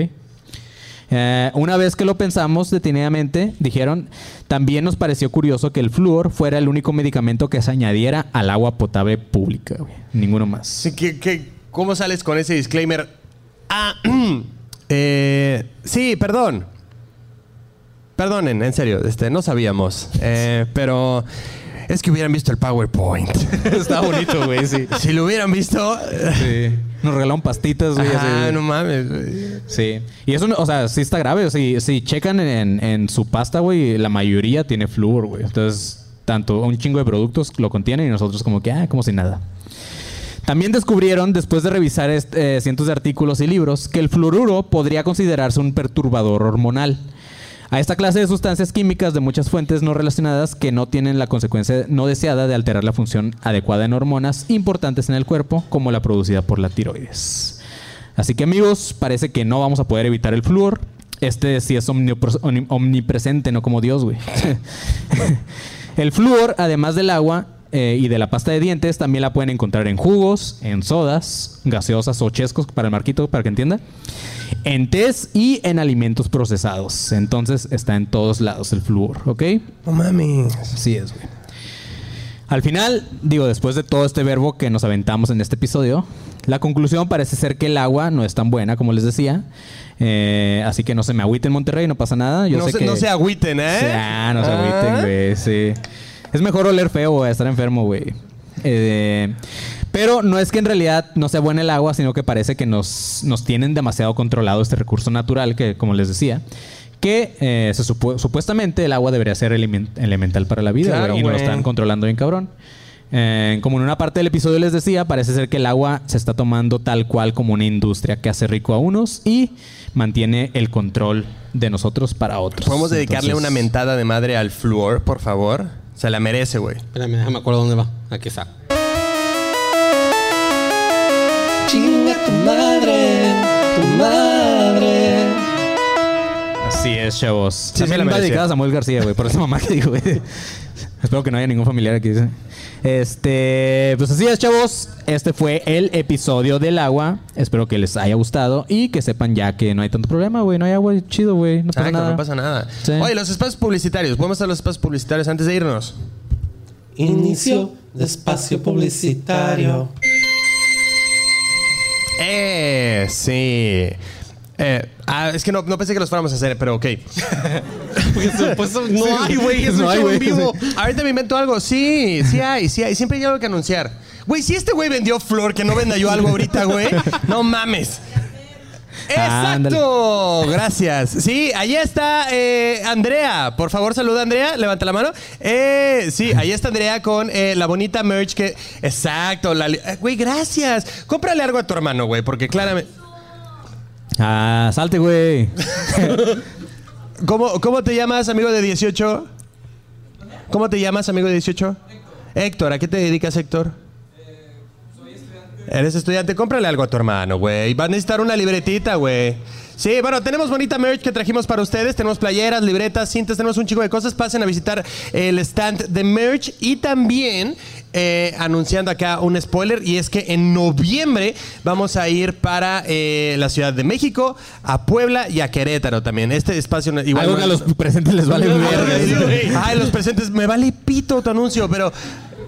Eh, una vez que lo pensamos detenidamente, dijeron, también nos pareció curioso que el flúor fuera el único medicamento que se añadiera al agua potable pública. Ninguno más. Sí, ¿qué- qué- cómo sales con ese disclaimer? Ah, eh, sí, perdón. Perdonen, en serio, este, no sabíamos. Eh, pero es que hubieran visto el PowerPoint. Está bonito, güey, sí. si lo hubieran visto. Sí. Nos regalaron pastitas, güey. Ah, no mames. güey. Sí. Y eso, o sea, sí está grave. Si, si checan en, en su pasta, güey, la mayoría tiene flúor, güey. Entonces, tanto un chingo de productos lo contienen y nosotros como que, ah, como si nada. También descubrieron, después de revisar eh, cientos de artículos y libros, que el fluoruro podría considerarse un perturbador hormonal. A esta clase de sustancias químicas de muchas fuentes no relacionadas que no tienen la consecuencia no deseada de alterar la función adecuada en hormonas importantes en el cuerpo, como la producida por la tiroides. Así que amigos, parece que no vamos a poder evitar el flúor. Este sí es omnipres- omni- omnipresente, no como Dios, güey. el flúor, además del agua eh, y de la pasta de dientes, también la pueden encontrar en jugos, en sodas, gaseosas o chescos, para el marquito, para que entienda. En tés y en alimentos procesados. Entonces está en todos lados el flúor, ¿ok? No mames. Así es, güey. Al final, digo, después de todo este verbo que nos aventamos en este episodio, la conclusión parece ser que el agua no es tan buena, como les decía. Eh, así que no se me agüiten Monterrey, no pasa nada. Yo no, sé se, que... no se agüiten, ¿eh? Sí, ah, no se Ah. agüiten, güey, sí. Es mejor oler feo, güey, estar enfermo, güey. Eh, pero no es que en realidad no sea buena el agua, sino que parece que nos, nos tienen demasiado controlado este recurso natural, que como les decía, que eh, se supuestamente el agua debería ser elemen- elemental para la vida, Claro, güey, y nos lo están controlando bien cabrón. Eh, como en una parte del episodio les decía, parece ser que el agua se está tomando tal cual como una industria que hace rico a unos y mantiene el control de nosotros para otros. ¿Podemos dedicarle Entonces- una mentada de madre al flúor, por favor? Se la merece, güey. Espérame, déjame acuerdo dónde va. Aquí está. Chinga tu madre, tu madre. Así es, chavos. Sí, sí También la dedicada a Samuel García, güey. Por esa mamá que digo, güey. Espero que no haya ningún familiar aquí. ¿sí? Este, pues así es, chavos. Este fue el episodio del agua. Espero que les haya gustado y que sepan ya que no hay tanto problema, güey. No hay agua chido, güey. No pasa Exacto, nada. no pasa nada. Sí. Oye, los espacios publicitarios. ¿Podemos hacer los espacios publicitarios antes de irnos? Inicio de espacio publicitario. Eh, sí. Eh, ah, es que no, no pensé que los fuéramos a hacer, pero ok. Pues no hay, güey. Es no un hay, show en güey. vivo. Ahorita me invento algo. Sí, sí hay, sí hay. Siempre hay algo que anunciar. Güey, si este güey vendió flor, que no venda yo algo ahorita, güey. No mames. ¡Exacto! Gracias. Sí, ahí está eh, Andrea. Por favor, saluda a Andrea. Levanta la mano. Eh, sí, ahí está Andrea con eh, la bonita merch que... Exacto. la eh, Güey, gracias. Cómprale algo a tu hermano, güey, porque claramente... Ah, salte, güey. ¿Cómo, ¿Cómo te llamas, amigo de 18? ¿Cómo te llamas, amigo de 18? Héctor, ¿a qué te dedicas, Héctor? Eres estudiante, cómprale algo a tu hermano, güey. Va a necesitar una libretita, güey. Sí, bueno, tenemos bonita merch que trajimos para ustedes. Tenemos playeras, libretas, cintas, tenemos un chico de cosas. Pasen a visitar el stand de merch y también eh, anunciando acá un spoiler y es que en noviembre vamos a ir para eh, la Ciudad de México, a Puebla y a Querétaro también. Este espacio igual Algo no- a los presentes les vale verga. Ay, los presentes, me vale pito tu anuncio, pero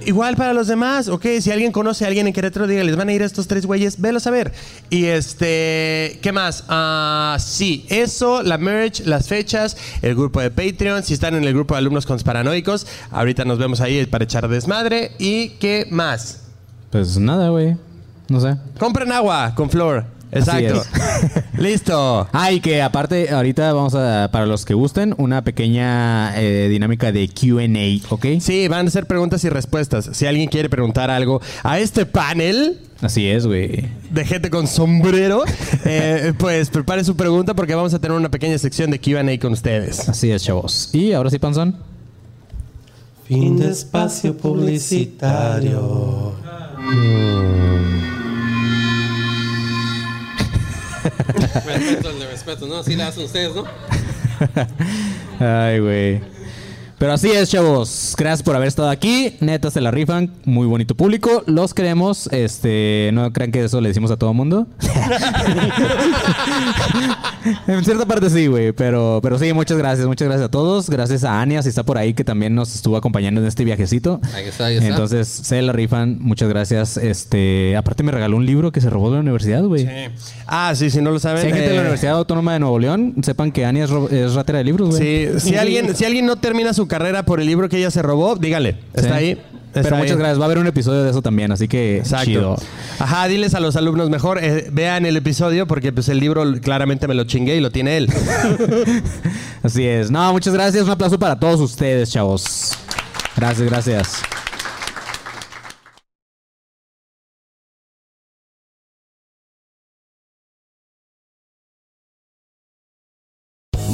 igual para los demás, ok, si alguien conoce a alguien en Querétaro, dígales, van a ir estos tres güeyes, velos a ver. Y este, ¿qué más? Ah, sí, eso, la merch, las fechas, el grupo de Patreon, si están en el grupo de alumnos consparanoicos, ahorita nos vemos ahí para echar desmadre. ¿Y qué más? Pues nada, güey. No sé. Compren agua con flor. Exacto. Listo. Ah, y que aparte, ahorita vamos a, para los que gusten, una pequeña eh, dinámica de QA, ¿ok? Sí, van a ser preguntas y respuestas. Si alguien quiere preguntar algo a este panel, Así es, güey. de gente con sombrero, eh, pues prepare su pregunta porque vamos a tener una pequeña sección de Q&A con ustedes. Así es, chavos. Y ahora sí, Panzón. Fin de espacio publicitario. respeto, le respeto, ¿no? Así le hacen ustedes, ¿no? Ay, güey. Pero así es, chavos. Gracias por haber estado aquí. Neta, se la rifan. Muy bonito público. Los queremos. Este, no crean que eso le decimos a todo mundo. en cierta parte sí, güey. Pero, pero sí, muchas gracias. Muchas gracias a todos. Gracias a Ania, si está por ahí, que también nos estuvo acompañando en este viajecito. Ahí está, ahí está. Entonces, se la rifan. Muchas gracias. Este, aparte me regaló un libro que se robó de la universidad, güey. Ah, sí, si no lo saben. Si hay gente de eh, la Universidad Autónoma de Nuevo León, sepan que Ania es ratera de libros, güey. Sí, si alguien, si alguien no termina su carrera por el libro que ella se robó, dígale. Está Sí. ahí. Está Pero ahí. muchas gracias. Va a haber un episodio de eso también, así que Exacto. chido. Ajá, diles a los alumnos mejor, eh, vean el episodio porque pues el libro claramente me lo chingué y lo tiene él. Así es. No, muchas gracias. Un aplauso para todos ustedes, chavos. Gracias, gracias.